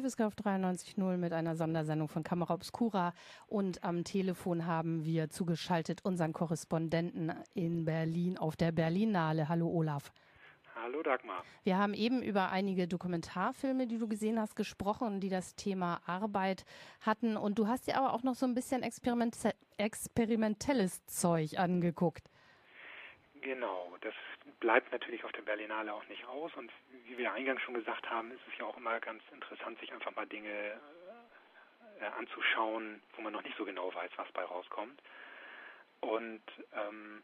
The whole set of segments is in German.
FSK auf 93.0 mit einer Sondersendung von Kamera Obscura und am Telefon haben wir zugeschaltet unseren Korrespondenten in Berlin auf der Berlinale. Hallo Olaf. Hallo Dagmar. Wir haben eben über einige Dokumentarfilme, die du gesehen hast, gesprochen, die das Thema Arbeit hatten. Und du hast dir aber auch noch so ein bisschen experimentelles Zeug angeguckt. Genau, das bleibt natürlich auf der Berlinale auch nicht aus. Und wie wir eingangs schon gesagt haben, ist es ja auch immer ganz interessant, sich einfach mal Dinge äh, anzuschauen, wo man noch nicht so genau weiß, was bei rauskommt. Und ähm,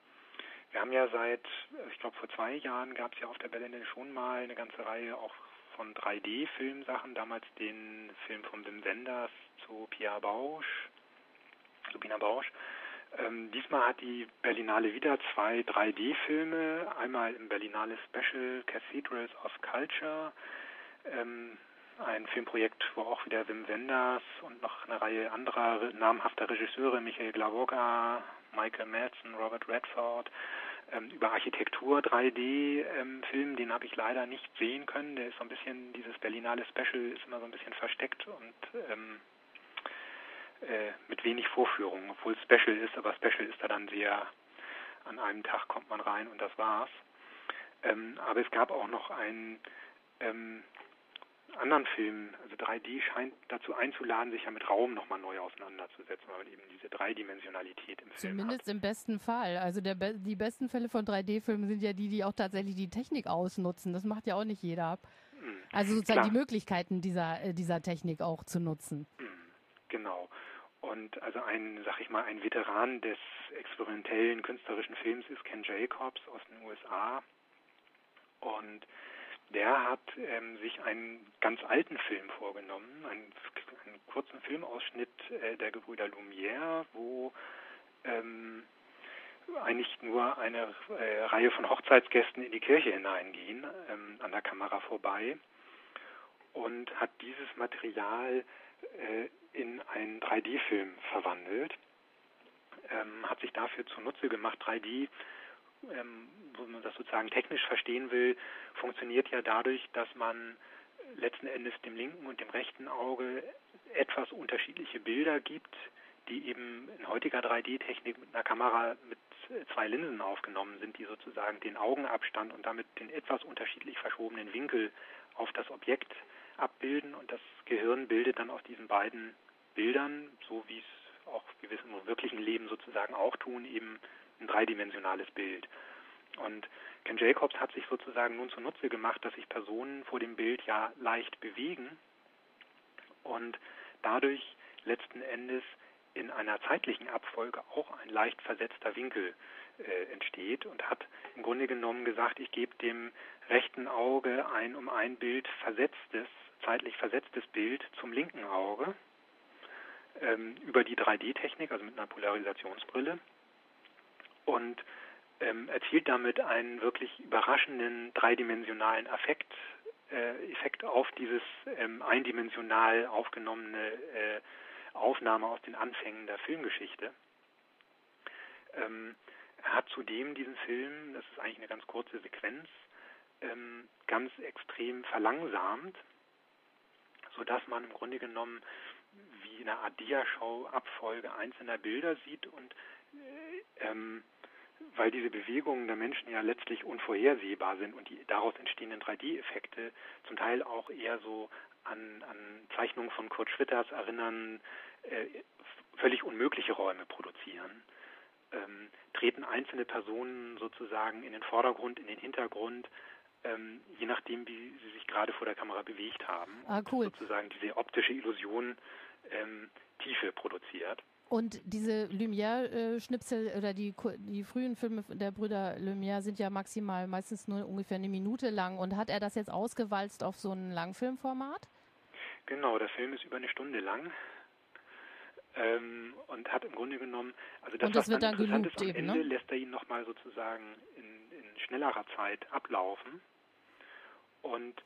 wir haben ja seit, ich glaube vor zwei Jahren gab es ja auf der Berlinale schon mal eine ganze Reihe auch von 3D-Filmsachen, damals den Film von Wim Wenders zu Pia Bausch, Lubina Bausch. Ähm, diesmal hat die Berlinale wieder zwei 3D-Filme. Einmal im Berlinale Special Cathedrals of Culture. Ähm, ein Filmprojekt, wo auch wieder Wim Wenders und noch eine Reihe anderer namhafter Regisseure, Michael Glavoga, Michael Madsen, Robert Redford, ähm, über Architektur 3D ähm, den habe ich leider nicht sehen können. Der ist so ein bisschen, dieses Berlinale Special ist immer so ein bisschen versteckt und ähm, äh, mit wenig Vorführung, obwohl es Special ist, aber Special ist da dann sehr, an einem Tag kommt man rein und das war's. Ähm, aber es gab auch noch einen ähm, anderen Film, also 3D scheint dazu einzuladen, sich ja mit Raum nochmal neu auseinanderzusetzen, weil man eben diese Dreidimensionalität im Film Zumindest im besten Fall. Also der, die besten Fälle von 3D-Filmen sind ja die, die auch tatsächlich die Technik ausnutzen. Das macht ja auch nicht jeder. Hm, also sozusagen Klar. die Möglichkeiten dieser, äh, dieser Technik auch zu nutzen. Hm, genau. Und also ein, sag ich mal, ein Veteran des experimentellen künstlerischen Films ist Ken Jacobs aus den USA. Und der hat ähm, sich einen ganz alten Film vorgenommen, einen, einen kurzen Filmausschnitt äh, der Gebrüder Lumière, wo ähm, eigentlich nur eine äh, Reihe von Hochzeitsgästen in die Kirche hineingehen, ähm, an der Kamera vorbei und hat dieses Material in einen 3D-Film verwandelt, ähm, hat sich dafür zunutze gemacht. 3D, ähm, wo man das sozusagen technisch verstehen will, funktioniert ja dadurch, dass man letzten Endes dem linken und dem rechten Auge etwas unterschiedliche Bilder gibt, die eben in heutiger 3D-Technik mit einer Kamera mit zwei Linsen aufgenommen sind, die sozusagen den Augenabstand und damit den etwas unterschiedlich verschobenen Winkel auf das Objekt abbilden und das Gehirn bildet dann aus diesen beiden Bildern, so wie es auch, wie im wirklichen Leben sozusagen auch tun, eben ein dreidimensionales Bild. Und Ken Jacobs hat sich sozusagen nun zunutze gemacht, dass sich Personen vor dem Bild ja leicht bewegen und dadurch letzten Endes in einer zeitlichen Abfolge auch ein leicht versetzter Winkel äh, entsteht und hat im Grunde genommen gesagt, ich gebe dem rechten Auge ein um ein Bild versetztes, zeitlich versetztes Bild zum linken Auge ähm, über die 3D-Technik, also mit einer Polarisationsbrille und ähm, erzielt damit einen wirklich überraschenden dreidimensionalen Effekt, äh, Effekt auf dieses ähm, eindimensional aufgenommene äh, Aufnahme aus den Anfängen der Filmgeschichte. Ähm, er hat zudem diesen Film, das ist eigentlich eine ganz kurze Sequenz, ähm, ganz extrem verlangsamt, sodass man im Grunde genommen wie eine Art Diaschau Abfolge einzelner Bilder sieht und äh, ähm, weil diese Bewegungen der Menschen ja letztlich unvorhersehbar sind und die daraus entstehenden 3D-Effekte zum Teil auch eher so an, an Zeichnungen von Kurt Schwitters erinnern, äh, völlig unmögliche Räume produzieren, ähm, treten einzelne Personen sozusagen in den Vordergrund, in den Hintergrund, ähm, je nachdem, wie sie sich gerade vor der Kamera bewegt haben. Ah, cool. sozusagen diese optische Illusion ähm, Tiefe produziert. Und diese Lumière-Schnipsel oder die, die frühen Filme der Brüder Lumière sind ja maximal meistens nur ungefähr eine Minute lang. Und hat er das jetzt ausgewalzt auf so ein Langfilmformat? Genau, der Film ist über eine Stunde lang. Ähm, und hat im Grunde genommen, also das, und das was dann, dann interessant ist, am eben, Ende ne? lässt er ihn nochmal sozusagen in schnellerer Zeit ablaufen. Und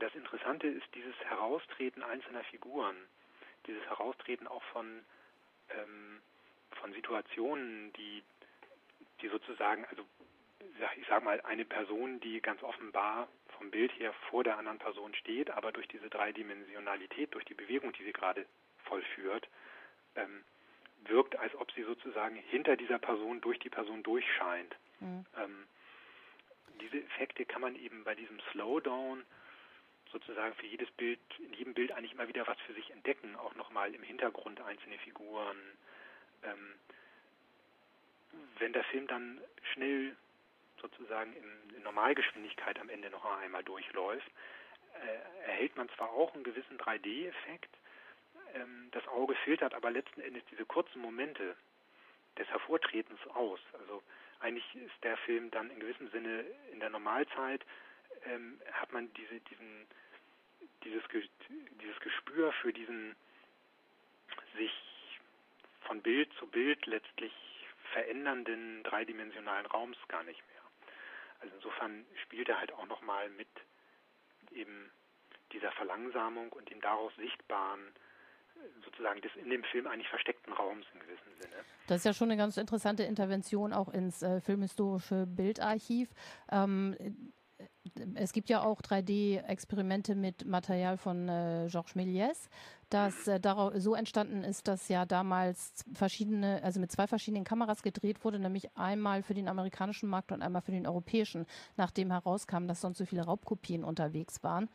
das Interessante ist dieses Heraustreten einzelner Figuren, dieses Heraustreten auch von, ähm, von Situationen, die, die sozusagen, also ich sag mal, eine Person, die ganz offenbar vom Bild her vor der anderen Person steht, aber durch diese Dreidimensionalität, durch die Bewegung, die sie gerade vollführt, ähm, wirkt, als ob sie sozusagen hinter dieser Person durch die Person durchscheint. Mhm. Ähm, diese Effekte kann man eben bei diesem Slowdown sozusagen für jedes Bild, in jedem Bild eigentlich immer wieder was für sich entdecken, auch nochmal im Hintergrund einzelne Figuren. Ähm, wenn der Film dann schnell sozusagen in, in Normalgeschwindigkeit am Ende noch einmal durchläuft, äh, erhält man zwar auch einen gewissen 3D-Effekt, ähm, das Auge filtert aber letzten Endes diese kurzen Momente des Hervortretens aus. Also eigentlich ist der Film dann in gewissem Sinne in der Normalzeit ähm, hat man diese, diesen, dieses, dieses Gespür für diesen sich von Bild zu Bild letztlich verändernden dreidimensionalen Raums gar nicht mehr. Also insofern spielt er halt auch nochmal mit eben dieser Verlangsamung und dem daraus sichtbaren sozusagen des in dem Film eigentlich versteckten Raums in gewissem Sinne. Das ist ja schon eine ganz interessante Intervention auch ins äh, filmhistorische Bildarchiv. Ähm, es gibt ja auch 3D-Experimente mit Material von äh, Georges Méliès, das äh, so entstanden ist, dass ja damals verschiedene, also mit zwei verschiedenen Kameras gedreht wurde, nämlich einmal für den amerikanischen Markt und einmal für den europäischen, nachdem herauskam, dass sonst so viele Raubkopien unterwegs waren.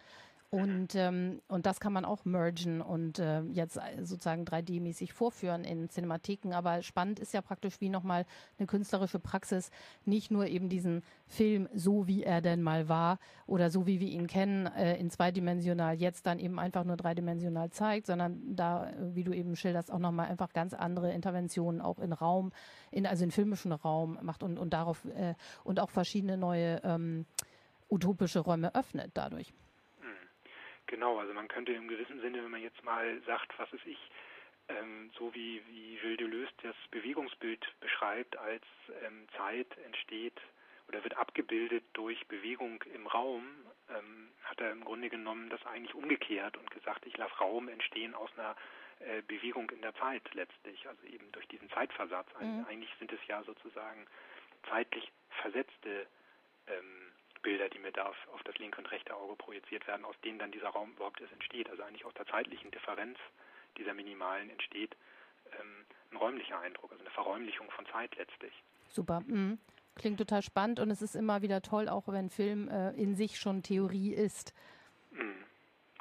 Und, ähm, und das kann man auch mergen und äh, jetzt sozusagen 3D-mäßig vorführen in Cinematiken. Aber spannend ist ja praktisch wie nochmal eine künstlerische Praxis, nicht nur eben diesen Film so wie er denn mal war oder so wie wir ihn kennen, äh, in zweidimensional jetzt dann eben einfach nur dreidimensional zeigt, sondern da, wie du eben schilderst, auch nochmal einfach ganz andere Interventionen auch in Raum, in, also in filmischen Raum macht und, und darauf äh, und auch verschiedene neue ähm, utopische Räume öffnet dadurch. Genau, also man könnte im gewissen Sinne, wenn man jetzt mal sagt, was ist ich, ähm, so wie, wie Gilles Deleuze das Bewegungsbild beschreibt, als ähm, Zeit entsteht oder wird abgebildet durch Bewegung im Raum, ähm, hat er im Grunde genommen das eigentlich umgekehrt und gesagt, ich lasse Raum entstehen aus einer äh, Bewegung in der Zeit letztlich, also eben durch diesen Zeitversatz. Mhm. Eigentlich sind es ja sozusagen zeitlich versetzte ähm, Bilder, die mir da auf, auf das linke und rechte Auge projiziert werden, aus denen dann dieser Raum überhaupt erst entsteht. Also eigentlich aus der zeitlichen Differenz dieser minimalen entsteht ähm, ein räumlicher Eindruck, also eine Verräumlichung von Zeit letztlich. Super. Mhm. Klingt total spannend und es ist immer wieder toll, auch wenn Film äh, in sich schon Theorie ist. Mhm.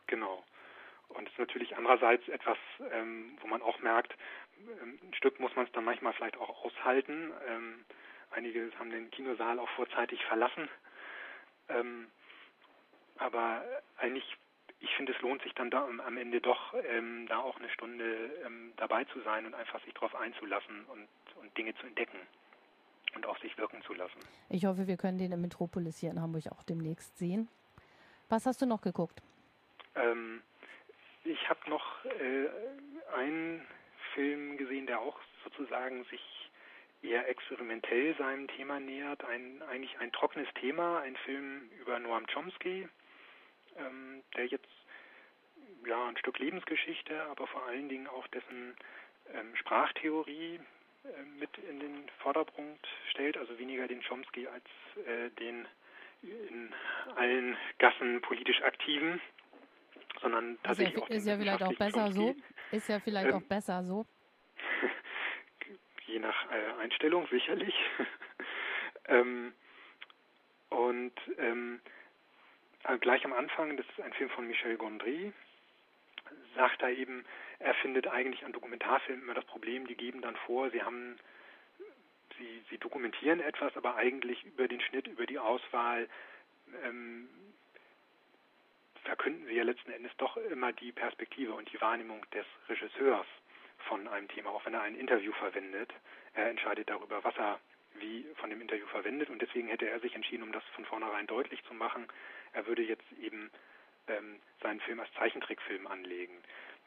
Genau. Und es ist natürlich andererseits etwas, ähm, wo man auch merkt, ähm, ein Stück muss man es dann manchmal vielleicht auch aushalten. Ähm, einige haben den Kinosaal auch vorzeitig verlassen ähm, aber eigentlich, ich finde, es lohnt sich dann da am Ende doch, ähm, da auch eine Stunde ähm, dabei zu sein und einfach sich darauf einzulassen und, und Dinge zu entdecken und auf sich wirken zu lassen. Ich hoffe, wir können den im Metropolis hier in Hamburg auch demnächst sehen. Was hast du noch geguckt? Ähm, ich habe noch äh, einen Film gesehen, der auch sozusagen sich eher experimentell seinem Thema nähert. Ein, eigentlich ein trockenes Thema, ein Film über Noam Chomsky, ähm, der jetzt ja ein Stück Lebensgeschichte, aber vor allen Dingen auch dessen ähm, Sprachtheorie äh, mit in den Vordergrund stellt, also weniger den Chomsky als äh, den in allen Gassen politisch aktiven, sondern tatsächlich ist ja, auch ist ja vielleicht auch besser Chomsky. so. Ist ja vielleicht ähm, auch besser so je nach äh, Einstellung sicherlich. ähm, und ähm, äh, gleich am Anfang, das ist ein Film von Michel Gondry, sagt er eben, er findet eigentlich an Dokumentarfilmen immer das Problem, die geben dann vor, sie haben, sie, sie dokumentieren etwas, aber eigentlich über den Schnitt, über die Auswahl ähm, verkünden sie ja letzten Endes doch immer die Perspektive und die Wahrnehmung des Regisseurs von einem Thema, auch wenn er ein Interview verwendet. Er entscheidet darüber, was er wie von dem Interview verwendet und deswegen hätte er sich entschieden, um das von vornherein deutlich zu machen, er würde jetzt eben ähm, seinen Film als Zeichentrickfilm anlegen.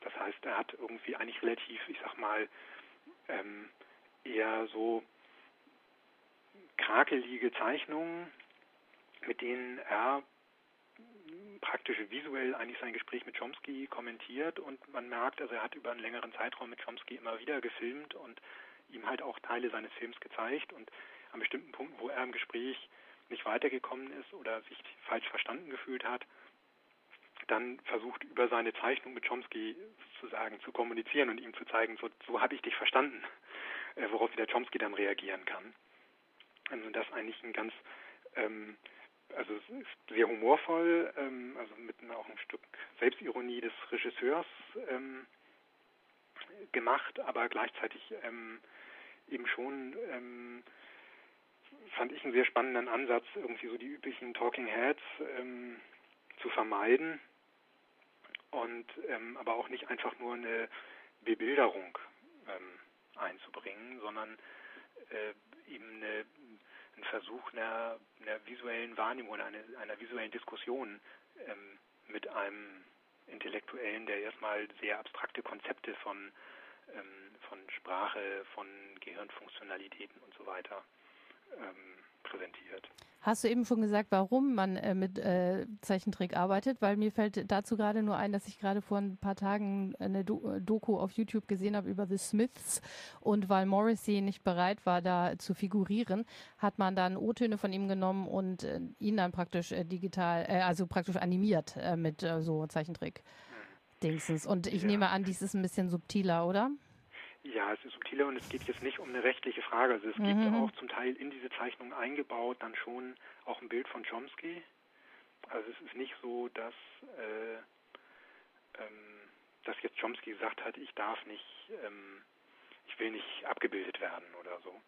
Das heißt, er hat irgendwie eigentlich relativ, ich sag mal, ähm, eher so krakelige Zeichnungen, mit denen er praktisch visuell eigentlich sein Gespräch mit Chomsky kommentiert und man merkt, also er hat über einen längeren Zeitraum mit Chomsky immer wieder gefilmt und ihm halt auch Teile seines Films gezeigt und an bestimmten Punkten, wo er im Gespräch nicht weitergekommen ist oder sich falsch verstanden gefühlt hat, dann versucht über seine Zeichnung mit Chomsky sozusagen zu kommunizieren und ihm zu zeigen, so, so habe ich dich verstanden, äh, worauf der Chomsky dann reagieren kann. Also das eigentlich ein ganz, ähm, also sehr humorvoll, ähm, also mit auch ein Stück Selbstironie des Regisseurs ähm, gemacht, aber gleichzeitig ähm, eben schon ähm, fand ich einen sehr spannenden Ansatz, irgendwie so die üblichen Talking Heads ähm, zu vermeiden und ähm, aber auch nicht einfach nur eine Bebilderung einzubringen, sondern äh, eben eine, ein Versuch einer, einer visuellen Wahrnehmung oder einer, einer visuellen Diskussion ähm, mit einem Intellektuellen, der erstmal sehr abstrakte Konzepte von, ähm, von Sprache, von Gehirnfunktionalitäten und so weiter ähm, präsentiert. Hast du eben schon gesagt, warum man äh, mit äh, Zeichentrick arbeitet? Weil mir fällt dazu gerade nur ein, dass ich gerade vor ein paar Tagen eine Do Doku auf YouTube gesehen habe über The Smiths und weil Morrissey nicht bereit war, da zu figurieren, hat man dann O-Töne von ihm genommen und äh, ihn dann praktisch äh, digital, äh, also praktisch animiert äh, mit so Zeichentrick-Dingsens. Und ich ja. nehme an, dies ist ein bisschen subtiler, oder? Ja, es ist subtiler und es geht jetzt nicht um eine rechtliche Frage. Also es mhm. gibt auch zum Teil in diese Zeichnung eingebaut dann schon auch ein Bild von Chomsky. Also es ist nicht so, dass, äh, ähm, dass jetzt Chomsky gesagt hat, ich darf nicht, ähm, ich will nicht abgebildet werden oder so.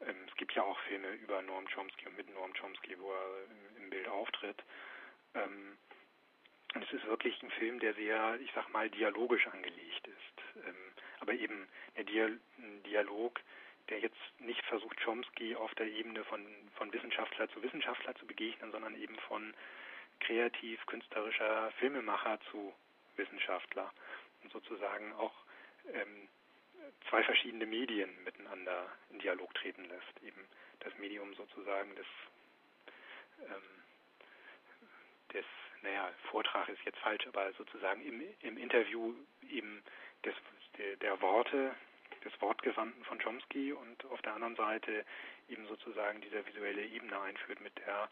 Ähm, es gibt ja auch Filme über Norm Chomsky und mit Norm Chomsky, wo er im, im Bild auftritt. Ähm, und es ist wirklich ein Film, der sehr, ich sag mal, dialogisch angelegt ist. Aber eben ein Dialog, der jetzt nicht versucht, Chomsky auf der Ebene von, von Wissenschaftler zu Wissenschaftler zu begegnen, sondern eben von kreativ-künstlerischer Filmemacher zu Wissenschaftler und sozusagen auch ähm, zwei verschiedene Medien miteinander in Dialog treten lässt. Eben das Medium sozusagen des, ähm, des naja, Vortrag ist jetzt falsch, aber sozusagen im, im Interview eben des, der, der Worte, des Wortgewandten von Chomsky und auf der anderen Seite eben sozusagen dieser visuelle Ebene einführt, mit der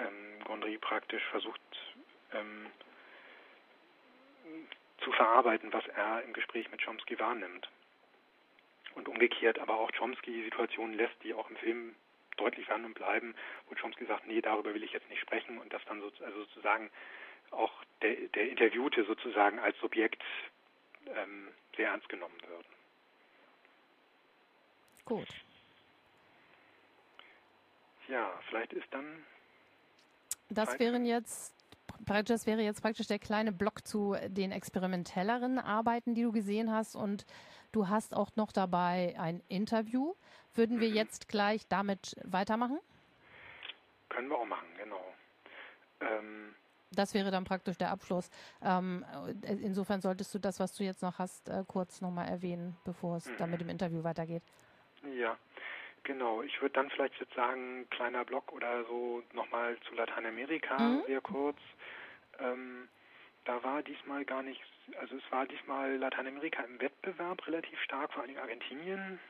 ähm, Gondry praktisch versucht ähm, zu verarbeiten, was er im Gespräch mit Chomsky wahrnimmt. Und umgekehrt aber auch Chomsky Situationen lässt, die auch im Film deutlich werden und bleiben, wo Chomsky sagt, nee, darüber will ich jetzt nicht sprechen und das dann so, also sozusagen auch der, der Interviewte sozusagen als Subjekt ähm, sehr ernst genommen würden. Gut. Ja, vielleicht ist dann. Das wären jetzt das wäre jetzt praktisch der kleine Block zu den experimentelleren Arbeiten, die du gesehen hast. Und du hast auch noch dabei ein Interview. Würden wir mhm. jetzt gleich damit weitermachen? Können wir auch machen, genau. Das wäre dann praktisch der Abschluss. Ähm, insofern solltest du das, was du jetzt noch hast, äh, kurz nochmal erwähnen, bevor es mhm. dann mit dem Interview weitergeht. Ja, genau. Ich würde dann vielleicht jetzt sagen, kleiner Block oder so nochmal zu Lateinamerika mhm. sehr kurz. Ähm, da war diesmal gar nicht, also es war diesmal Lateinamerika im Wettbewerb relativ stark, vor allem Argentinien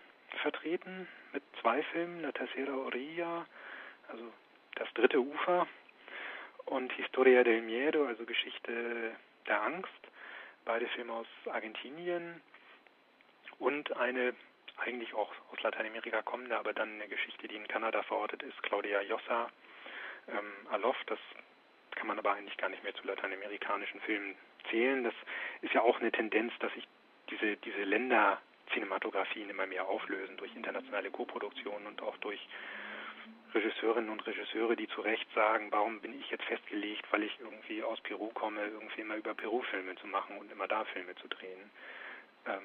vertreten mit zwei Filmen, La Tercera Orilla, also das dritte Ufer und Historia del Miedo, also Geschichte der Angst, beide Filme aus Argentinien und eine eigentlich auch aus Lateinamerika kommende, aber dann eine Geschichte, die in Kanada verortet ist, Claudia Jossa, ähm, Alof, das kann man aber eigentlich gar nicht mehr zu lateinamerikanischen Filmen zählen. Das ist ja auch eine Tendenz, dass sich diese, diese Länder-Cinematografien immer mehr auflösen durch internationale Koproduktionen und auch durch Regisseurinnen und Regisseure, die zu Recht sagen, warum bin ich jetzt festgelegt, weil ich irgendwie aus Peru komme, irgendwie immer über Peru-Filme zu machen und immer da Filme zu drehen. Ähm,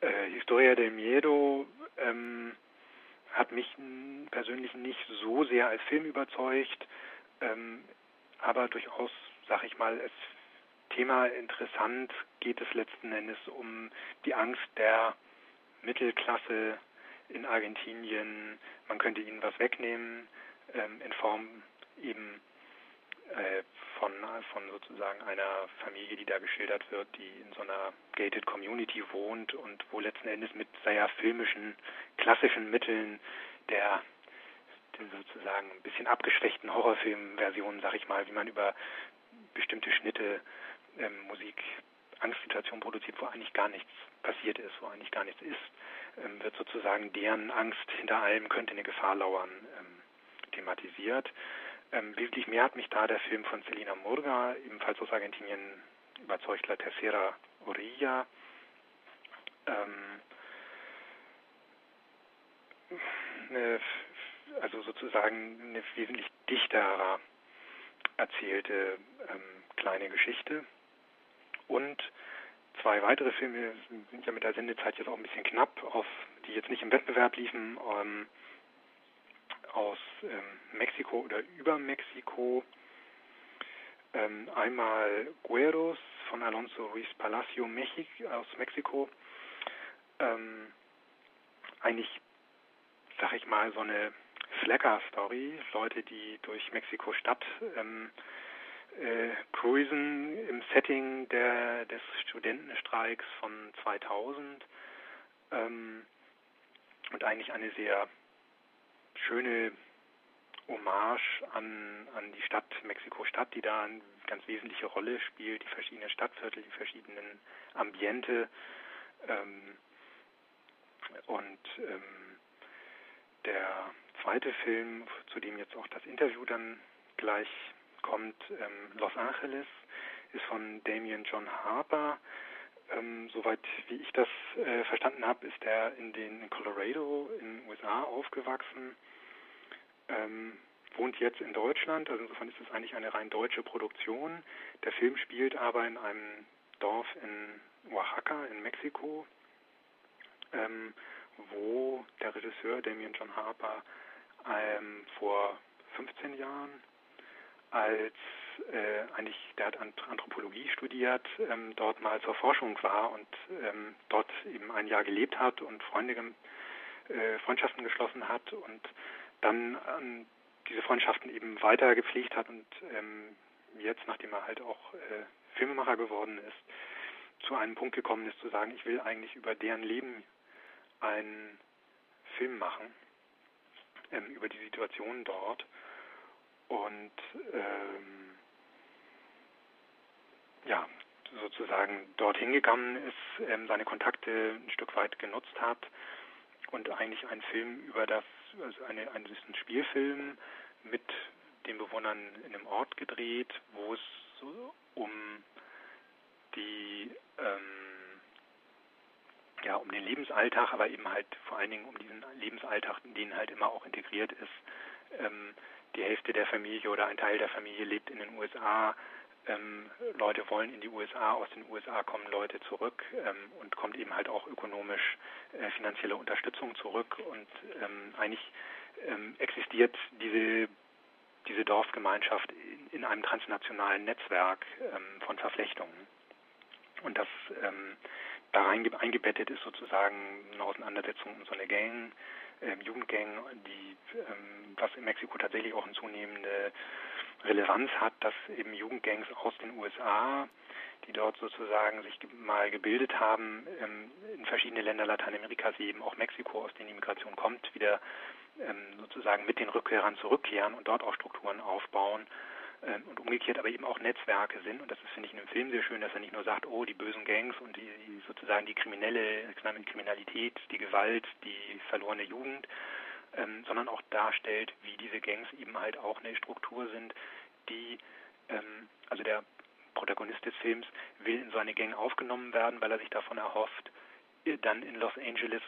äh, Historia del Miedo ähm, hat mich persönlich nicht so sehr als Film überzeugt, ähm, aber durchaus, sag ich mal, als Thema interessant geht es letzten Endes um die Angst der Mittelklasse in Argentinien. Man könnte ihnen was wegnehmen ähm, in Form eben äh, von, von sozusagen einer Familie, die da geschildert wird, die in so einer gated Community wohnt und wo letzten Endes mit sehr filmischen, klassischen Mitteln der sozusagen ein bisschen abgeschwächten Horrorfilm-Versionen, sag ich mal, wie man über bestimmte Schnitte ähm, Musik Angstsituationen produziert, wo eigentlich gar nichts passiert ist, wo eigentlich gar nichts ist, ähm, wird sozusagen deren Angst hinter allem könnte eine Gefahr lauern ähm, thematisiert. Ähm, wesentlich mehr hat mich da der Film von Celina Murga, ebenfalls aus Argentinien, überzeugt, La Tercera Orilla. Ähm, eine, also sozusagen eine wesentlich dichterer erzählte ähm, kleine Geschichte. Und zwei weitere Filme sind ja mit der Sendezeit jetzt auch ein bisschen knapp, auf, die jetzt nicht im Wettbewerb liefen, ähm, aus ähm, Mexiko oder über Mexiko. Ähm, einmal Gueros von Alonso Ruiz Palacio Mexik, aus Mexiko. Ähm, eigentlich, sag ich mal, so eine Slacker-Story. Leute, die durch Mexiko-Stadt ähm, äh, cruisen im Setting der, des Studentenstreiks von 2000 ähm, und eigentlich eine sehr schöne Hommage an, an die Stadt Mexiko-Stadt, die da eine ganz wesentliche Rolle spielt, die verschiedenen Stadtviertel, die verschiedenen Ambiente ähm, und ähm, der zweite Film, zu dem jetzt auch das Interview dann gleich kommt, ähm, Los Angeles, ist von Damien John Harper. Ähm, soweit wie ich das äh, verstanden habe, ist er in den in Colorado in den USA aufgewachsen, ähm, wohnt jetzt in Deutschland. Also insofern ist es eigentlich eine rein deutsche Produktion. Der Film spielt aber in einem Dorf in Oaxaca in Mexiko, ähm, wo der Regisseur Damien John Harper ähm, vor 15 Jahren als äh, eigentlich, der hat Anthropologie studiert, ähm, dort mal zur Forschung war und ähm, dort eben ein Jahr gelebt hat und Freunde, äh, Freundschaften geschlossen hat und dann ähm, diese Freundschaften eben weiter gepflegt hat und ähm, jetzt, nachdem er halt auch äh, Filmemacher geworden ist, zu einem Punkt gekommen ist, zu sagen, ich will eigentlich über deren Leben einen Film machen, ähm, über die Situation dort und ähm, ja, sozusagen dorthin gegangen ist, ähm, seine Kontakte ein Stück weit genutzt hat und eigentlich einen Film über das, also eine, ein, ein Spielfilm mit den Bewohnern in einem Ort gedreht, wo es so um die ähm, ja um den Lebensalltag, aber eben halt vor allen Dingen um diesen Lebensalltag, in den halt immer auch integriert ist, ähm, die Hälfte der Familie oder ein Teil der Familie lebt in den USA. Ähm, Leute wollen in die USA, aus den USA kommen Leute zurück ähm, und kommt eben halt auch ökonomisch äh, finanzielle Unterstützung zurück und ähm, eigentlich ähm, existiert diese diese Dorfgemeinschaft in, in einem transnationalen Netzwerk ähm, von Verflechtungen und das ähm, da eingebettet ist sozusagen eine Auseinandersetzung um so eine Gang, ähm, Jugendgang, die, ähm, was in Mexiko tatsächlich auch eine zunehmende Relevanz hat, dass eben Jugendgangs aus den USA, die dort sozusagen sich mal gebildet haben, ähm, in verschiedene Länder Lateinamerikas, wie eben auch Mexiko, aus denen die Migration kommt, wieder sozusagen mit den Rückkehrern zurückkehren und dort auch Strukturen aufbauen ähm, und umgekehrt aber eben auch Netzwerke sind. Und das ist, finde ich, in dem Film sehr schön, dass er nicht nur sagt, oh, die bösen Gangs und die, die sozusagen die kriminelle Kriminalität, die Gewalt, die verlorene Jugend, ähm, sondern auch darstellt, wie diese Gangs eben halt auch eine Struktur sind, die, ähm, also der Protagonist des Films will in seine Gang aufgenommen werden, weil er sich davon erhofft, äh, dann in Los Angeles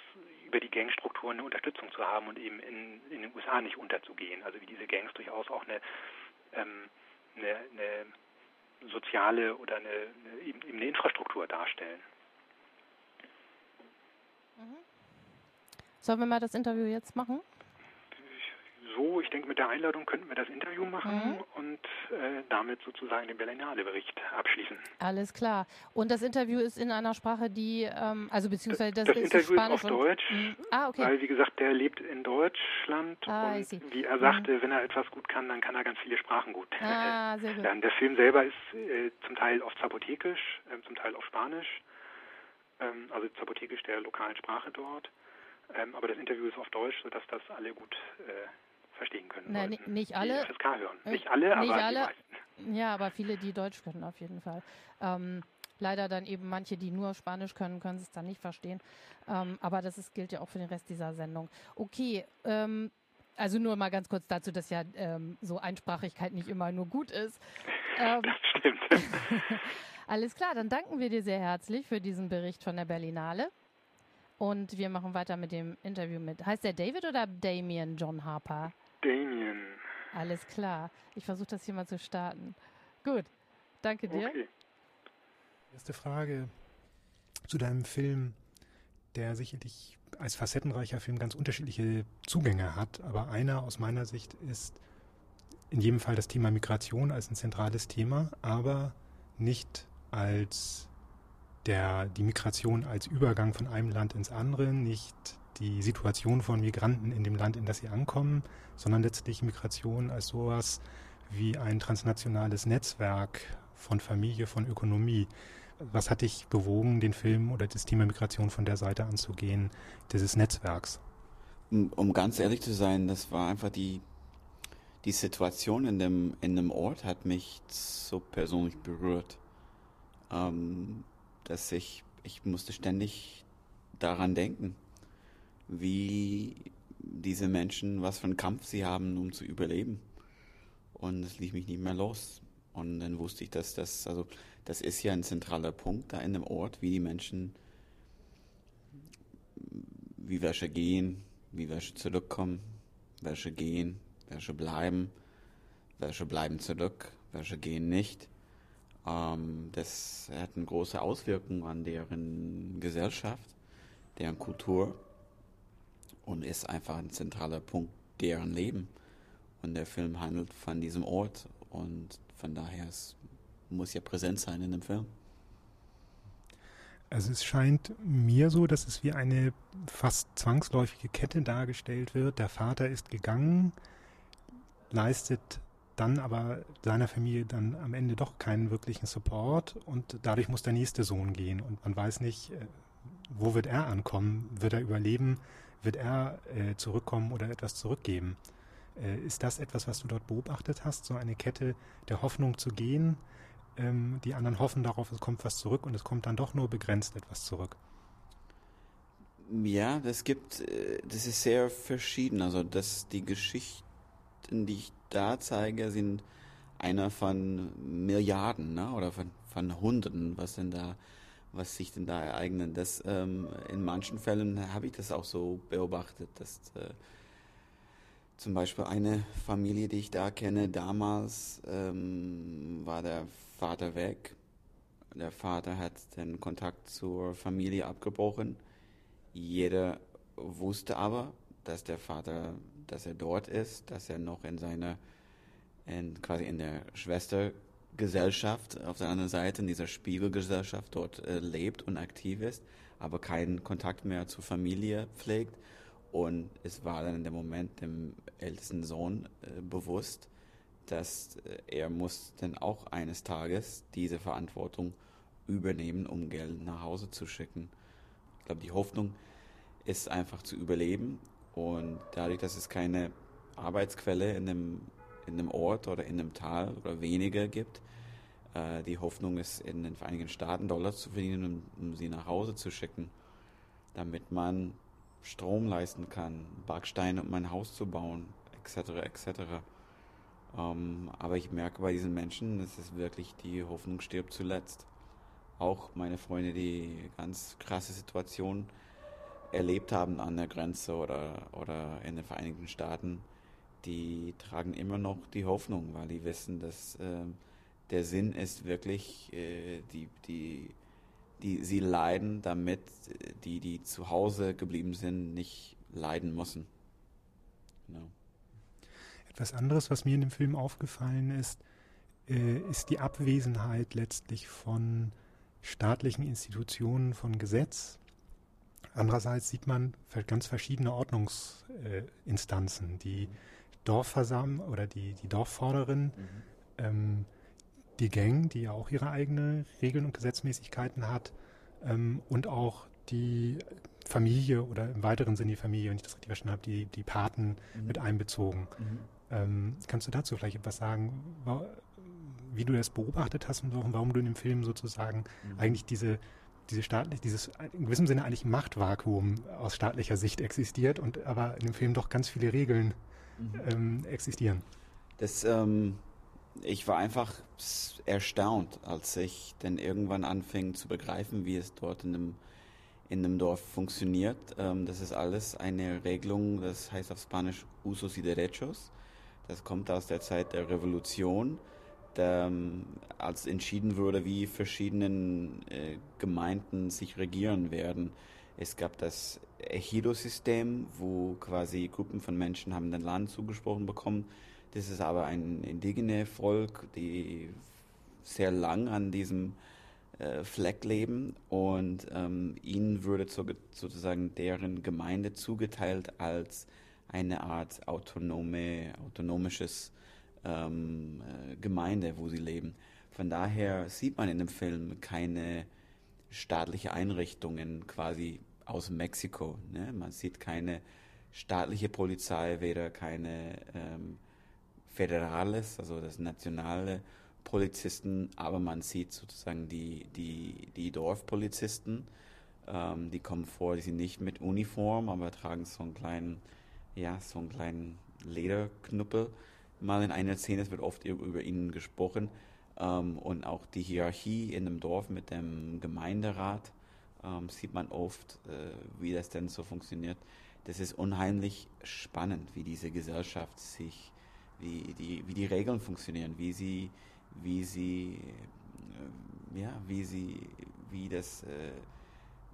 über die Gangstrukturen eine Unterstützung zu haben und eben in, in den USA nicht unterzugehen. Also wie diese Gangs durchaus auch eine ähm, eine, eine soziale oder eine, eine, eben eine Infrastruktur darstellen. Mhm. Sollen wir mal das Interview jetzt machen? So, ich denke, mit der Einladung könnten wir das Interview machen mhm. und äh, damit sozusagen den Berlinale-Bericht abschließen. Alles klar. Und das Interview ist in einer Sprache, die, ähm, also beziehungsweise das, das ist Interview Spanisch ist auf Deutsch, und, ah, okay. weil wie gesagt, der lebt in Deutschland ah, und wie er sagte, mhm. wenn er etwas gut kann, dann kann er ganz viele Sprachen gut. Ah, sehr gut. der Film selber ist äh, zum Teil auf Zapotekisch, äh, zum Teil auf Spanisch, ähm, also Zapotekisch der lokalen Sprache dort. Ähm, aber das Interview ist auf Deutsch, sodass das alle gut äh, verstehen können. Nein, sollten, nicht alle. Die FSK hören. Äh, nicht alle, nicht aber alle. die meisten. Ja, aber viele, die Deutsch können, auf jeden Fall. Ähm, leider dann eben manche, die nur Spanisch können, können es dann nicht verstehen. Ähm, aber das ist, gilt ja auch für den Rest dieser Sendung. Okay, ähm, also nur mal ganz kurz dazu, dass ja ähm, so Einsprachigkeit nicht immer nur gut ist. Ähm, das stimmt. Alles klar, dann danken wir dir sehr herzlich für diesen Bericht von der Berlinale. Und wir machen weiter mit dem Interview mit. Heißt der David oder Damien John Harper? Damien. Alles klar. Ich versuche das hier mal zu starten. Gut. Danke dir. Okay. Erste Frage zu deinem Film, der sicherlich als facettenreicher Film ganz unterschiedliche Zugänge hat, aber einer aus meiner Sicht ist in jedem Fall das Thema Migration als ein zentrales Thema, aber nicht als der, die Migration als Übergang von einem Land ins andere, nicht die Situation von Migranten in dem Land, in das sie ankommen, sondern letztlich Migration als sowas wie ein transnationales Netzwerk von Familie, von Ökonomie. Was hat dich bewogen, den Film oder das Thema Migration von der Seite anzugehen, dieses Netzwerks? Um ganz ehrlich zu sein, das war einfach die, die Situation in dem, in dem Ort hat mich so persönlich berührt, ähm, dass ich, ich musste ständig daran denken, wie diese Menschen, was für einen Kampf sie haben, um zu überleben. Und es ließ mich nicht mehr los. Und dann wusste ich, dass das, also das ist ja ein zentraler Punkt da in dem Ort, wie die Menschen, wie welche gehen, wie welche zurückkommen, welche gehen, welche bleiben, welche bleiben zurück, welche gehen nicht. Ähm, das hat eine große Auswirkung an deren Gesellschaft, deren Kultur und ist einfach ein zentraler Punkt deren Leben. Und der Film handelt von diesem Ort und von daher es muss ja präsent sein in dem Film. Also es scheint mir so, dass es wie eine fast zwangsläufige Kette dargestellt wird. Der Vater ist gegangen, leistet dann aber seiner Familie dann am Ende doch keinen wirklichen Support und dadurch muss der nächste Sohn gehen und man weiß nicht, äh, wo wird er ankommen, wird er überleben, wird er äh, zurückkommen oder etwas zurückgeben. Äh, ist das etwas, was du dort beobachtet hast, so eine Kette der Hoffnung zu gehen? Ähm, die anderen hoffen darauf, es kommt was zurück und es kommt dann doch nur begrenzt etwas zurück. Ja, das gibt, äh, das ist sehr verschieden. Also, dass die Geschichten, die ich da zeige, sind einer von Milliarden, ne? oder von, von Hunderten, was denn da, was sich denn da ereignet. Das, ähm, in manchen Fällen habe ich das auch so beobachtet, dass äh, zum Beispiel eine Familie, die ich da kenne, damals ähm, war der Vater weg. Der Vater hat den Kontakt zur Familie abgebrochen. Jeder wusste aber, dass der Vater, dass er dort ist, dass er noch in seiner, in, quasi in der Schwestergesellschaft auf der anderen Seite, in dieser Spiegelgesellschaft dort äh, lebt und aktiv ist, aber keinen Kontakt mehr zur Familie pflegt. Und es war dann in dem Moment dem ältesten Sohn äh, bewusst, dass äh, er muss dann auch eines Tages diese Verantwortung übernehmen, um Geld nach Hause zu schicken. Ich glaube, die Hoffnung ist einfach zu überleben und dadurch, dass es keine Arbeitsquelle in dem, in dem Ort oder in dem Tal oder weniger gibt, äh, die Hoffnung ist, in den Vereinigten Staaten Dollar zu verdienen, um, um sie nach Hause zu schicken, damit man Strom leisten kann, Backsteine, um ein Haus zu bauen, etc., etc. Ähm, aber ich merke bei diesen Menschen, es ist wirklich, die Hoffnung stirbt zuletzt. Auch meine Freunde, die ganz krasse Situationen erlebt haben an der Grenze oder, oder in den Vereinigten Staaten, die tragen immer noch die Hoffnung, weil die wissen, dass äh, der Sinn ist wirklich, äh, die, die, die, sie leiden, damit die, die zu Hause geblieben sind, nicht leiden müssen. Genau. Etwas anderes, was mir in dem Film aufgefallen ist, äh, ist die Abwesenheit letztlich von staatlichen Institutionen, von Gesetz. Andererseits sieht man ganz verschiedene Ordnungsinstanzen. die Dorfversammlung oder die, die Dorfvorderin, mhm. ähm, die Gang, die ja auch ihre eigenen Regeln und Gesetzmäßigkeiten hat, ähm, und auch die Familie oder im weiteren Sinne die Familie, wenn ich das richtig verstanden habe, die, die Paten mhm. mit einbezogen. Mhm. Ähm, kannst du dazu vielleicht etwas sagen, wie du das beobachtet hast und warum du in dem Film sozusagen mhm. eigentlich diese, diese staatlich, dieses in gewissem Sinne eigentlich Machtvakuum aus staatlicher Sicht existiert und aber in dem Film doch ganz viele Regeln. Ähm, existieren? Das, ähm, ich war einfach erstaunt, als ich dann irgendwann anfing zu begreifen, wie es dort in dem, in dem Dorf funktioniert. Ähm, das ist alles eine Regelung, das heißt auf Spanisch Usos y Derechos. Das kommt aus der Zeit der Revolution, der, ähm, als entschieden wurde, wie verschiedene äh, Gemeinden sich regieren werden. Es gab das Ejido-System, wo quasi Gruppen von Menschen haben den Land zugesprochen bekommen das ist aber ein indigene Volk, die sehr lang an diesem äh, Fleck leben und ähm, ihnen würde zu, sozusagen deren Gemeinde zugeteilt als eine Art autonome, autonomisches ähm, äh, Gemeinde, wo sie leben. Von daher sieht man in dem Film keine staatliche Einrichtungen quasi aus Mexiko. Ne? Man sieht keine staatliche Polizei, weder keine ähm, Föderales, also das nationale Polizisten, aber man sieht sozusagen die, die, die Dorfpolizisten, ähm, die kommen vor, die sind nicht mit Uniform, aber tragen so einen kleinen, ja, so einen kleinen Lederknuppel. Mal in einer Szene, es wird oft über ihnen gesprochen, ähm, und auch die Hierarchie in dem Dorf mit dem Gemeinderat ähm, sieht man oft, äh, wie das denn so funktioniert. Das ist unheimlich spannend, wie diese Gesellschaft sich wie die, wie die Regeln funktionieren, wie sie, wie sie, äh, ja, wie sie, wie das, äh,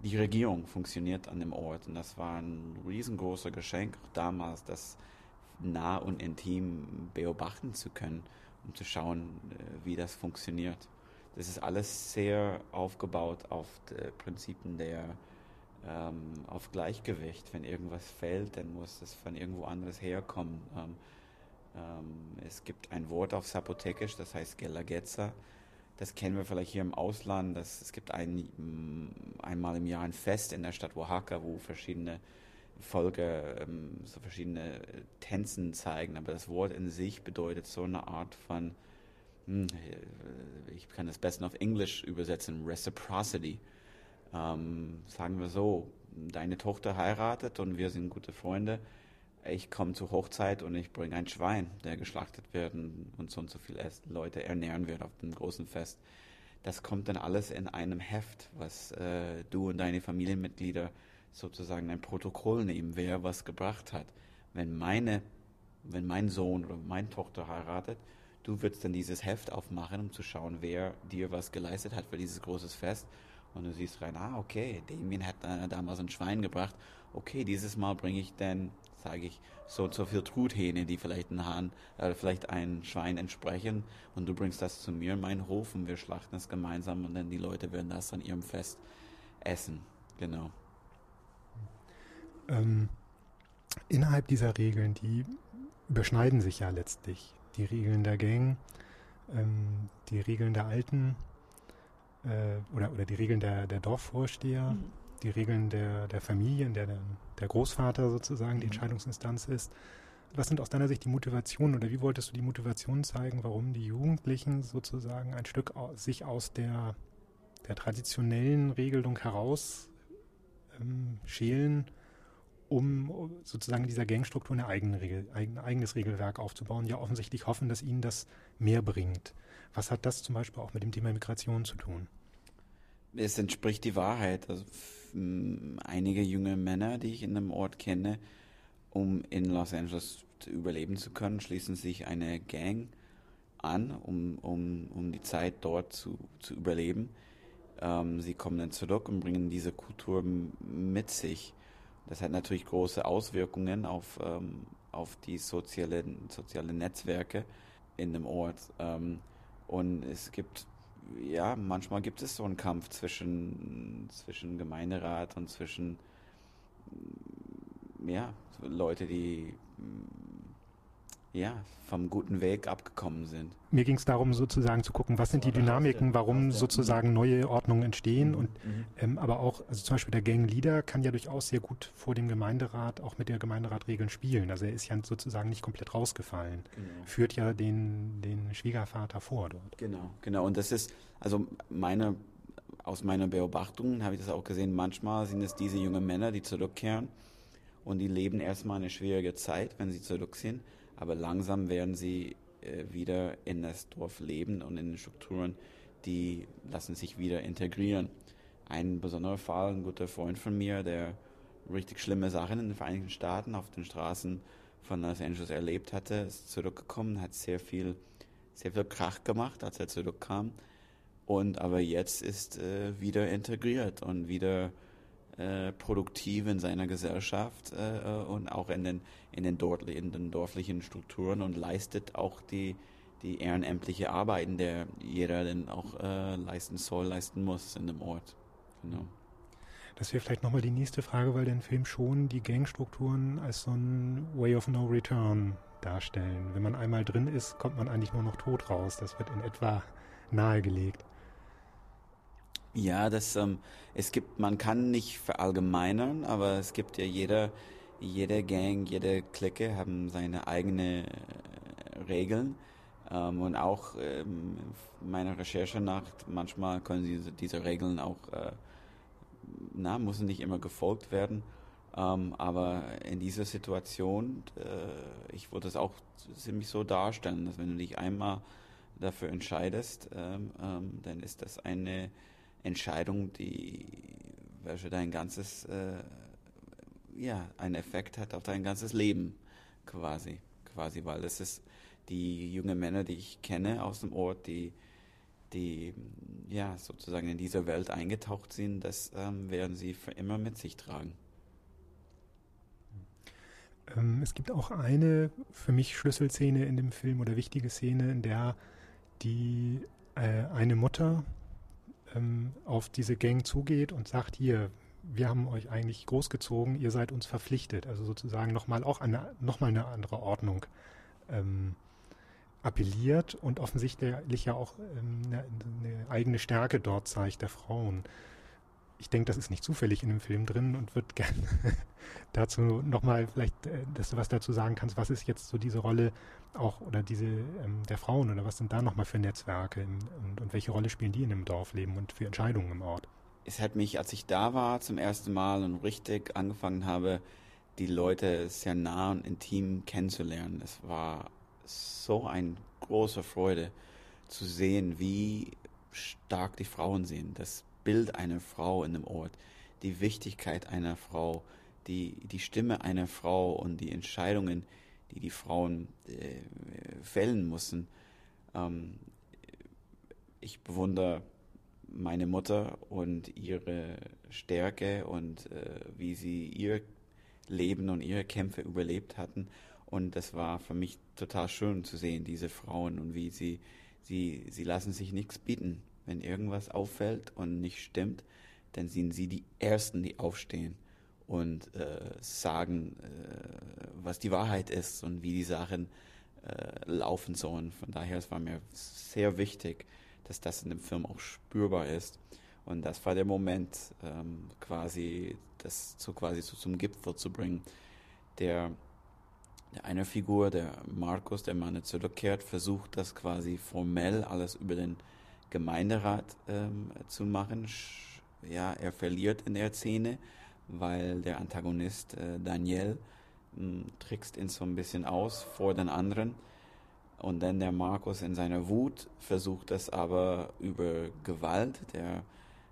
die Regierung funktioniert an dem Ort. Und das war ein riesengroßer Geschenk, auch damals, das nah und intim beobachten zu können, um zu schauen, äh, wie das funktioniert. Das ist alles sehr aufgebaut auf die Prinzipien der ähm, auf Gleichgewicht. Wenn irgendwas fällt, dann muss es von irgendwo anderes herkommen. Ähm, ähm, es gibt ein Wort auf Sapotekisch, das heißt Gelageza. Das kennen wir vielleicht hier im Ausland. Das, es gibt ein, mm, einmal im Jahr ein Fest in der Stadt Oaxaca, wo verschiedene Volke ähm, so verschiedene Tänzen zeigen. Aber das Wort in sich bedeutet so eine Art von, ich kann das besten auf Englisch übersetzen, Reciprocity. Ähm, sagen wir so, deine Tochter heiratet und wir sind gute Freunde ich komme zur Hochzeit und ich bringe ein Schwein, der geschlachtet wird und so und so viele Leute ernähren wird auf dem großen Fest. Das kommt dann alles in einem Heft, was äh, du und deine Familienmitglieder sozusagen ein Protokoll nehmen, wer was gebracht hat. Wenn meine, wenn mein Sohn oder meine Tochter heiratet, du würdest dann dieses Heft aufmachen, um zu schauen, wer dir was geleistet hat für dieses großes Fest. Und du siehst rein, ah, okay, Damien hat äh, damals ein Schwein gebracht. Okay, dieses Mal bringe ich dann sage ich, so so viel Truthähne, die vielleicht ein Hahn, äh, vielleicht ein Schwein entsprechen und du bringst das zu mir in meinen Hof und wir schlachten es gemeinsam und dann die Leute werden das an ihrem Fest essen. Genau. Ähm, innerhalb dieser Regeln, die überschneiden sich ja letztlich. Die Regeln der Gang, ähm, die Regeln der Alten äh, oder, oder die Regeln der, der Dorfvorsteher. Mhm die Regeln der, der Familie, in der der Großvater sozusagen die mhm. Entscheidungsinstanz ist. Was sind aus deiner Sicht die Motivationen oder wie wolltest du die Motivation zeigen, warum die Jugendlichen sozusagen ein Stück sich aus der, der traditionellen Regelung heraus ähm, schälen, um sozusagen dieser Gangstruktur ein eigenes Regelwerk aufzubauen, ja offensichtlich hoffen, dass ihnen das mehr bringt. Was hat das zum Beispiel auch mit dem Thema Migration zu tun? Es entspricht die Wahrheit. Also einige junge Männer, die ich in einem Ort kenne, um in Los Angeles überleben zu können, schließen sich eine Gang an, um, um, um die Zeit dort zu, zu überleben. Ähm, sie kommen dann zurück und bringen diese Kultur mit sich. Das hat natürlich große Auswirkungen auf, ähm, auf die soziale, soziale Netzwerke in dem Ort. Ähm, und es gibt ja, manchmal gibt es so einen Kampf zwischen, zwischen Gemeinderat und zwischen ja, Leute, die ja, vom guten Weg abgekommen sind. Mir ging es darum, sozusagen zu gucken, was sind die Dynamiken, warum sozusagen neue Ordnungen entstehen. Und mhm. ähm, aber auch, also zum Beispiel der Gangleader kann ja durchaus sehr gut vor dem Gemeinderat auch mit der Gemeinderatregeln spielen. Also er ist ja sozusagen nicht komplett rausgefallen. Genau. Führt ja den, den Schwiegervater vor dort. Genau, genau. Und das ist, also meine, aus meiner Beobachtung habe ich das auch gesehen, manchmal sind es diese jungen Männer, die zurückkehren und die leben erstmal eine schwierige Zeit, wenn sie zurück sind aber langsam werden sie äh, wieder in das Dorf leben und in den Strukturen, die lassen sich wieder integrieren. Ein besonderer Fall, ein guter Freund von mir, der richtig schlimme Sachen in den Vereinigten Staaten auf den Straßen von Los Angeles erlebt hatte, ist zurückgekommen, hat sehr viel, sehr viel Krach gemacht, als er zurückkam. Und aber jetzt ist äh, wieder integriert und wieder äh, produktiv in seiner Gesellschaft äh, äh, und auch in den, in, den dort, in den dorflichen Strukturen und leistet auch die, die ehrenamtliche Arbeiten, der jeder denn auch äh, leisten soll, leisten muss in dem Ort. Genau. Das wäre vielleicht nochmal die nächste Frage, weil der Film schon die Gangstrukturen als so ein Way of No Return darstellen. Wenn man einmal drin ist, kommt man eigentlich nur noch tot raus. Das wird in etwa nahegelegt. Ja, das, ähm, es gibt, man kann nicht verallgemeinern, aber es gibt ja jeder, jede Gang, jede Clique haben seine eigenen äh, Regeln. Ähm, und auch ähm, meiner Recherche nach, manchmal können diese, diese Regeln auch, äh, na, müssen nicht immer gefolgt werden. Ähm, aber in dieser Situation, äh, ich würde es auch ziemlich so darstellen, dass wenn du dich einmal dafür entscheidest, ähm, ähm, dann ist das eine Entscheidung, die welche dein ganzes, äh, ja, einen Effekt hat auf dein ganzes Leben quasi, quasi, weil das ist die jungen Männer, die ich kenne aus dem Ort, die, die ja sozusagen in dieser Welt eingetaucht sind, das ähm, werden sie für immer mit sich tragen. Ähm, es gibt auch eine für mich Schlüsselszene in dem Film oder wichtige Szene, in der die äh, eine Mutter ähm, auf diese Gang zugeht und sagt, hier, wir haben euch eigentlich großgezogen, ihr seid uns verpflichtet. Also sozusagen nochmal auch eine, nochmal eine andere Ordnung ähm, appelliert und offensichtlich ja auch ähm, eine, eine, eigene Stärke dort zeigt der Frauen. Ich denke, das ist nicht zufällig in dem Film drin und würde gerne dazu nochmal vielleicht, äh, dass du was dazu sagen kannst, was ist jetzt so diese Rolle auch oder diese ähm, der Frauen oder was sind da nochmal für Netzwerke und, und welche Rolle spielen die in dem Dorfleben und für Entscheidungen im Ort? Es hat mich, als ich da war zum ersten Mal und richtig angefangen habe, die Leute sehr nah und intim kennenzulernen. Es war so eine große Freude zu sehen, wie stark die Frauen sind, das Bild einer Frau in dem Ort, die Wichtigkeit einer Frau, die, die Stimme einer Frau und die Entscheidungen, die die Frauen äh, fällen mussten. Ähm, ich bewundere meine Mutter und ihre Stärke und äh, wie sie ihr Leben und ihre Kämpfe überlebt hatten. Und das war für mich total schön zu sehen, diese Frauen und wie sie, sie, sie lassen sich nichts bieten. Wenn irgendwas auffällt und nicht stimmt, dann sind sie die Ersten, die aufstehen und äh, sagen, äh, was die Wahrheit ist und wie die Sachen äh, laufen sollen. Von daher es war mir sehr wichtig, dass das in dem Film auch spürbar ist. Und das war der Moment, ähm, quasi das so quasi so zum Gipfel zu bringen. Der, der eine Figur, der Markus, der Mann zurückkehrt, versucht das quasi formell alles über den Gemeinderat ähm, zu machen. Ja, er verliert in der Szene weil der Antagonist äh, Daniel mh, hm, trickst ihn so ein bisschen aus vor den anderen. Und dann der Markus in seiner Wut versucht es aber über Gewalt. Der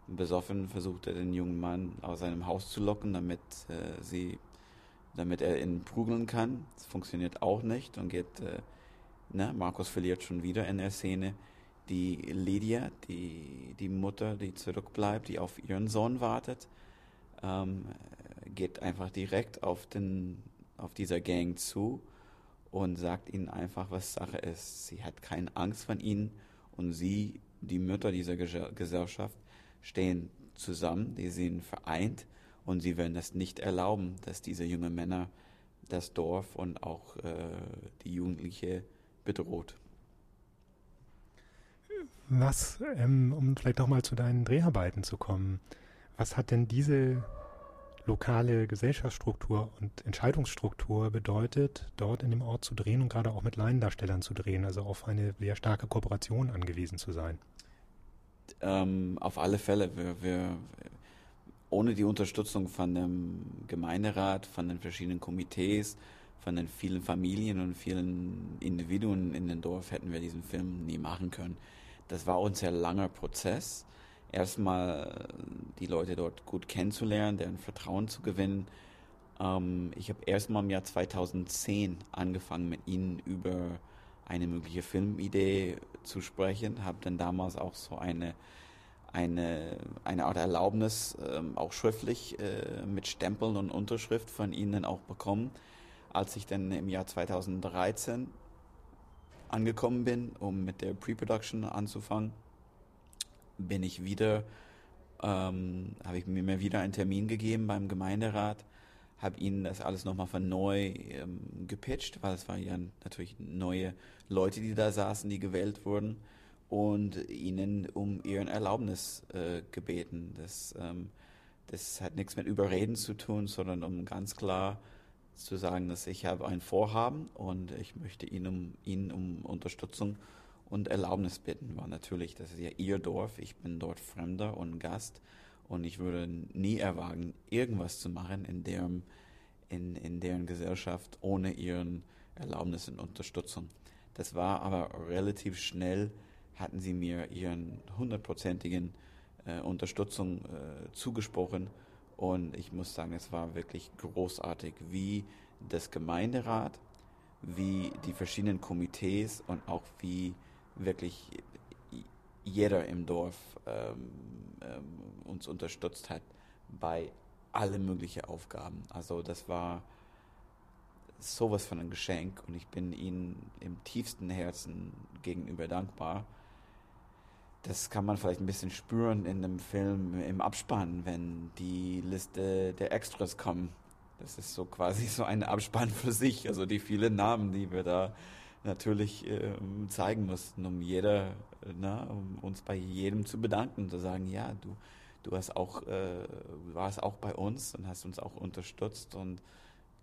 besoffen versucht er den jungen Mann aus seinem Haus zu locken, damit äh, sie, damit er ihn prügeln kann. Das funktioniert auch nicht und geht, äh, ne, Markus verliert schon wieder in der Szene. Die Lydia, die, die Mutter, die zurückbleibt, die auf ihren Sohn wartet, ähm, geht einfach direkt auf, den, auf dieser Gang zu und sagt ihnen einfach, was Sache ist. Sie hat keine Angst von ihnen und sie, die Mütter dieser Gesellschaft, stehen zusammen, die sind vereint und sie werden das nicht erlauben, dass diese jungen Männer das Dorf und auch äh, die Jugendliche bedroht. Was, ähm, um vielleicht auch mal zu deinen Dreharbeiten zu kommen, was hat denn diese lokale Gesellschaftsstruktur und Entscheidungsstruktur bedeutet, dort in dem Ort zu drehen und gerade auch mit Laiendarstellern zu drehen, also auf eine sehr starke Kooperation angewiesen zu sein? Ähm, auf alle Fälle. Wir, wir, ohne die Unterstützung von dem Gemeinderat, von den verschiedenen Komitees, von den vielen Familien und vielen Individuen in dem Dorf hätten wir diesen Film nie machen können. Das war ein sehr langer Prozess erstmal die Leute dort gut kennenzulernen, deren Vertrauen zu gewinnen. Ähm, ich habe erstmal im Jahr 2010 angefangen, mit ihnen über eine mögliche Filmidee zu sprechen, habe dann damals auch so eine eine, eine Art Erlaubnis, ähm, auch schriftlich äh, mit Stempeln und Unterschrift von ihnen auch bekommen. Als ich dann im Jahr 2013 angekommen bin, um mit der Pre-Production anzufangen, bin ich wieder, ähm, habe ich mir wieder einen Termin gegeben beim Gemeinderat, habe ihnen das alles nochmal von neu ähm, gepitcht, weil es waren ja natürlich neue Leute, die da saßen, die gewählt wurden und ihnen um ihren Erlaubnis äh, gebeten. Das, ähm, das hat nichts mit Überreden zu tun, sondern um ganz klar zu sagen, dass ich habe ein Vorhaben und ich möchte ihnen um, ihnen um Unterstützung und Erlaubnis bitten war natürlich, das ist ja ihr Dorf, ich bin dort Fremder und Gast und ich würde nie erwagen, irgendwas zu machen in deren, in, in deren Gesellschaft ohne ihren Erlaubnis und Unterstützung. Das war aber relativ schnell, hatten sie mir ihren hundertprozentigen äh, Unterstützung äh, zugesprochen und ich muss sagen, es war wirklich großartig, wie das Gemeinderat, wie die verschiedenen Komitees und auch wie wirklich jeder im Dorf ähm, ähm, uns unterstützt hat bei alle möglichen Aufgaben. Also das war sowas von ein Geschenk und ich bin ihnen im tiefsten Herzen gegenüber dankbar. Das kann man vielleicht ein bisschen spüren in dem Film im Abspann, wenn die Liste der Extras kommen. Das ist so quasi so ein Abspann für sich, also die vielen Namen, die wir da natürlich äh, zeigen mussten, um jeder, na, um uns bei jedem zu bedanken zu sagen, ja, du, du hast auch, äh, warst auch bei uns und hast uns auch unterstützt und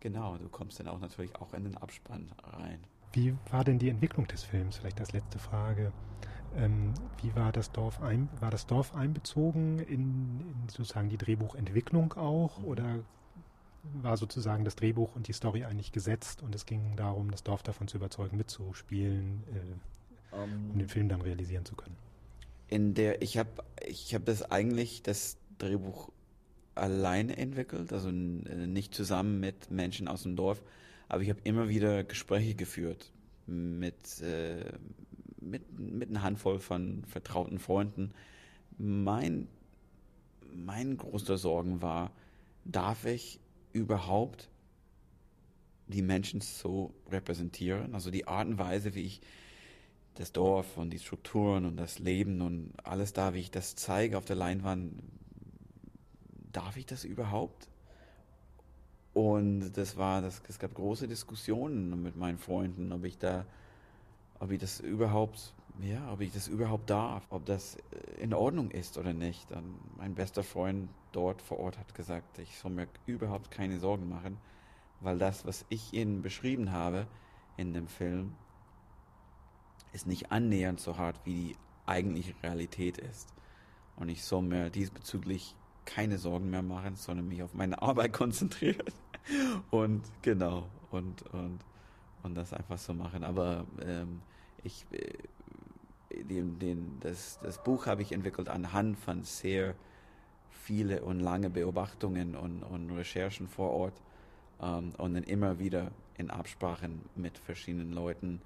genau, du kommst dann auch natürlich auch in den Abspann rein. Wie war denn die Entwicklung des Films? Vielleicht als letzte Frage. Ähm, wie war das Dorf ein, war das Dorf einbezogen in, in sozusagen die Drehbuchentwicklung auch mhm. oder war sozusagen das Drehbuch und die Story eigentlich gesetzt und es ging darum, das Dorf davon zu überzeugen, mitzuspielen, äh, um, ähm. um den Film dann realisieren zu können. In der ich habe ich habe das eigentlich das Drehbuch alleine entwickelt, also nicht zusammen mit Menschen aus dem Dorf, aber ich habe immer wieder Gespräche geführt mit äh, mit mit einer Handvoll von vertrauten Freunden. Mein mein großer Sorgen war, darf ich überhaupt die Menschen so repräsentieren. Also die Art und Weise, wie ich das Dorf und die Strukturen und das Leben und alles da, wie ich das zeige auf der Leinwand, darf ich das überhaupt? Und das war, das, es gab große Diskussionen mit meinen Freunden, ob ich da, ob ich das überhaupt, ja, ob ich das überhaupt darf, ob das in Ordnung ist oder nicht. Und mein bester Freund dort vor Ort hat gesagt, ich soll mir überhaupt keine Sorgen machen, weil das, was ich Ihnen beschrieben habe in dem Film, ist nicht annähernd so hart, wie die eigentliche Realität ist. Und ich soll mir diesbezüglich keine Sorgen mehr machen, sondern mich auf meine Arbeit konzentrieren. Und genau, und, und, und das einfach so machen. Aber ähm, ich, äh, den, den, das, das Buch habe ich entwickelt anhand von sehr viele und lange Beobachtungen und, und Recherchen vor Ort ähm, und dann immer wieder in Absprachen mit verschiedenen Leuten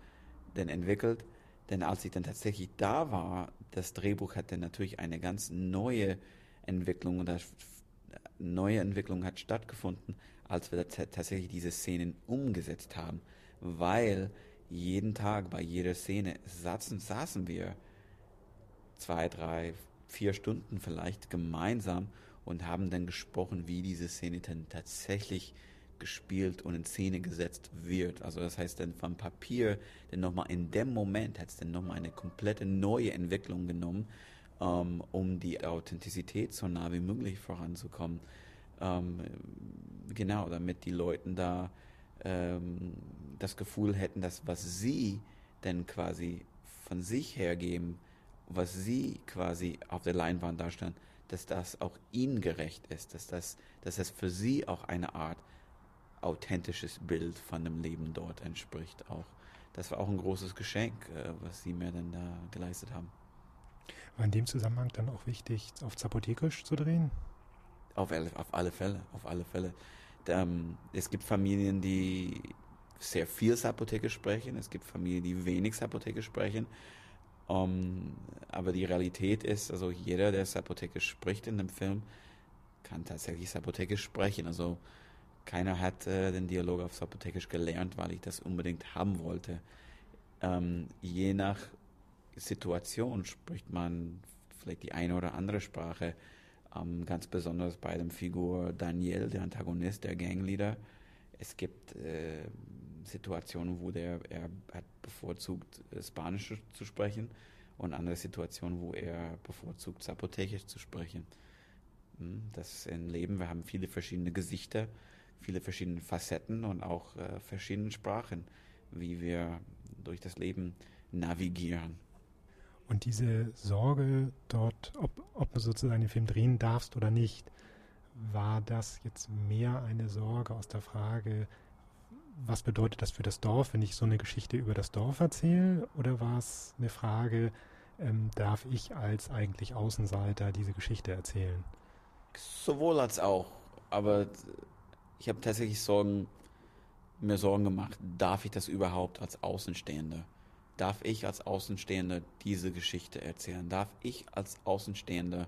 dann entwickelt. Denn als ich dann tatsächlich da war, das Drehbuch hatte natürlich eine ganz neue Entwicklung und neue Entwicklung hat stattgefunden, als wir tatsächlich diese Szenen umgesetzt haben, weil jeden Tag bei jeder Szene saßen, saßen wir zwei, drei, vier Stunden vielleicht gemeinsam und haben dann gesprochen, wie diese Szene dann tatsächlich gespielt und in Szene gesetzt wird. Also das heißt dann vom Papier, denn nochmal in dem Moment hat es dann nochmal eine komplette neue Entwicklung genommen, ähm, um die Authentizität so nah wie möglich voranzukommen. Ähm, genau, damit die Leute da ähm, das Gefühl hätten, dass was sie denn quasi von sich hergeben, was sie quasi auf der Leinwand darstellen, dass das auch ihnen gerecht ist, dass das, dass das für sie auch eine Art authentisches Bild von dem Leben dort entspricht auch. Das war auch ein großes Geschenk, äh, was sie mir dann da geleistet haben. War in dem Zusammenhang dann auch wichtig, auf Zapotekisch zu drehen? Auf, auf alle Fälle, auf alle Fälle. Ähm, es gibt Familien, die sehr viel Zapotekisch sprechen, es gibt Familien, die wenig Zapotekisch sprechen. Um, aber die Realität ist, also jeder, der Zapotekisch spricht in dem Film, kann tatsächlich Zapotekisch sprechen. Also keiner hat äh, den Dialog auf Zapotekisch gelernt, weil ich das unbedingt haben wollte. Ähm, je nach Situation spricht man vielleicht die eine oder andere Sprache. Ähm, ganz besonders bei dem Figur Daniel, der Antagonist, der Gangleader. Es gibt äh, Situationen, wo der er hat bevorzugt äh, Spanisch zu sprechen und andere Situationen, wo er bevorzugt Zapotekisch zu sprechen. Hm, das ist ein Leben. Wir haben viele verschiedene Gesichter viele verschiedene Facetten und auch äh, verschiedene Sprachen, wie wir durch das Leben navigieren. Und diese Sorge dort, ob, ob du sozusagen den Film drehen darfst oder nicht, war das jetzt mehr eine Sorge aus der Frage, was bedeutet das für das Dorf, wenn ich so eine Geschichte über das Dorf erzähle? Oder war es eine Frage, ähm, darf ich als eigentlich Außenseiter diese Geschichte erzählen? Sowohl als auch. Aber ich habe tatsächlich Sorgen, mir Sorgen gemacht, darf ich das überhaupt als Außenstehender? Darf ich als Außenstehender diese Geschichte erzählen? Darf ich als Außenstehender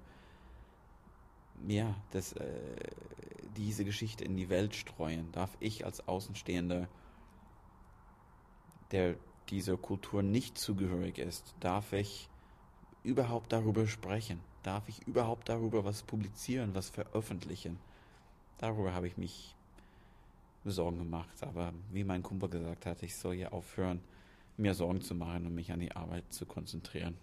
ja, das, äh, diese Geschichte in die Welt streuen? Darf ich als Außenstehender, der dieser Kultur nicht zugehörig ist, darf ich überhaupt darüber sprechen? Darf ich überhaupt darüber was publizieren, was veröffentlichen? Darüber habe ich mich Sorgen gemacht. Aber wie mein Kumpel gesagt hat, ich soll ja aufhören, mir Sorgen zu machen und mich an die Arbeit zu konzentrieren.